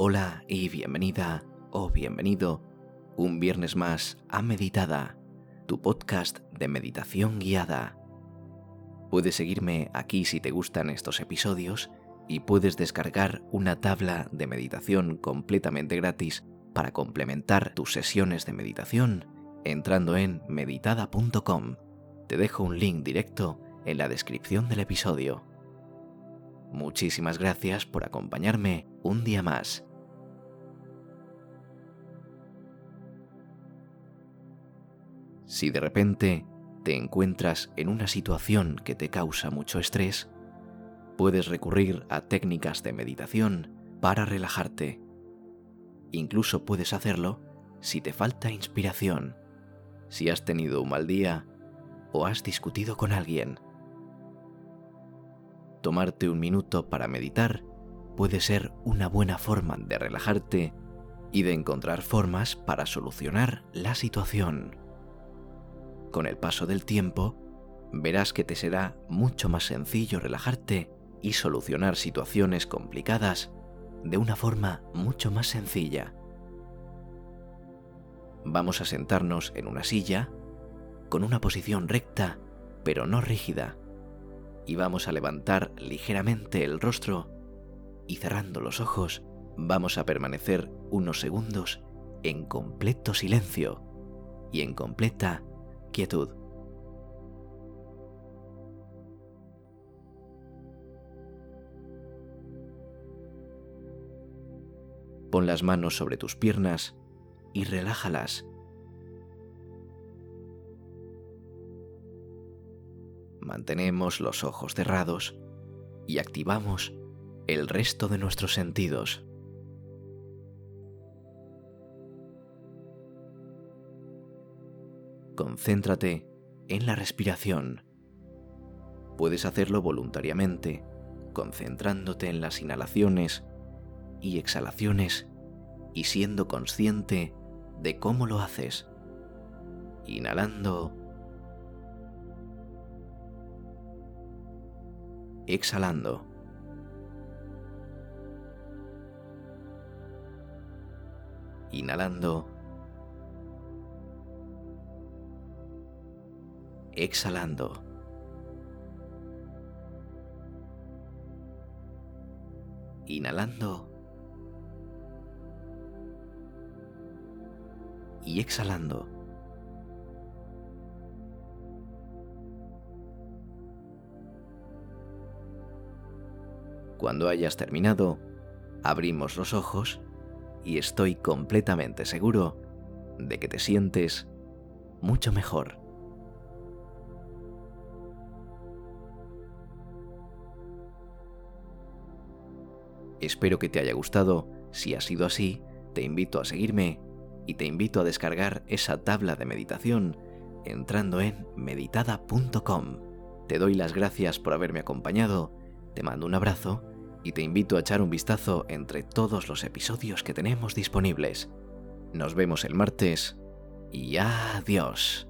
Hola y bienvenida o bienvenido un viernes más a Meditada, tu podcast de meditación guiada. Puedes seguirme aquí si te gustan estos episodios y puedes descargar una tabla de meditación completamente gratis para complementar tus sesiones de meditación entrando en meditada.com. Te dejo un link directo en la descripción del episodio. Muchísimas gracias por acompañarme un día más. Si de repente te encuentras en una situación que te causa mucho estrés, puedes recurrir a técnicas de meditación para relajarte. Incluso puedes hacerlo si te falta inspiración, si has tenido un mal día o has discutido con alguien. Tomarte un minuto para meditar puede ser una buena forma de relajarte y de encontrar formas para solucionar la situación. Con el paso del tiempo, verás que te será mucho más sencillo relajarte y solucionar situaciones complicadas de una forma mucho más sencilla. Vamos a sentarnos en una silla con una posición recta pero no rígida y vamos a levantar ligeramente el rostro y cerrando los ojos vamos a permanecer unos segundos en completo silencio y en completa quietud. Pon las manos sobre tus piernas y relájalas. Mantenemos los ojos cerrados y activamos el resto de nuestros sentidos. Concéntrate en la respiración. Puedes hacerlo voluntariamente, concentrándote en las inhalaciones y exhalaciones y siendo consciente de cómo lo haces. Inhalando. Exhalando. Inhalando. Exhalando. Inhalando. y exhalando. Cuando hayas terminado, abrimos los ojos y estoy completamente seguro de que te sientes mucho mejor. Espero que te haya gustado. Si ha sido así, te invito a seguirme y te invito a descargar esa tabla de meditación entrando en meditada.com. Te doy las gracias por haberme acompañado, te mando un abrazo y te invito a echar un vistazo entre todos los episodios que tenemos disponibles. Nos vemos el martes y adiós.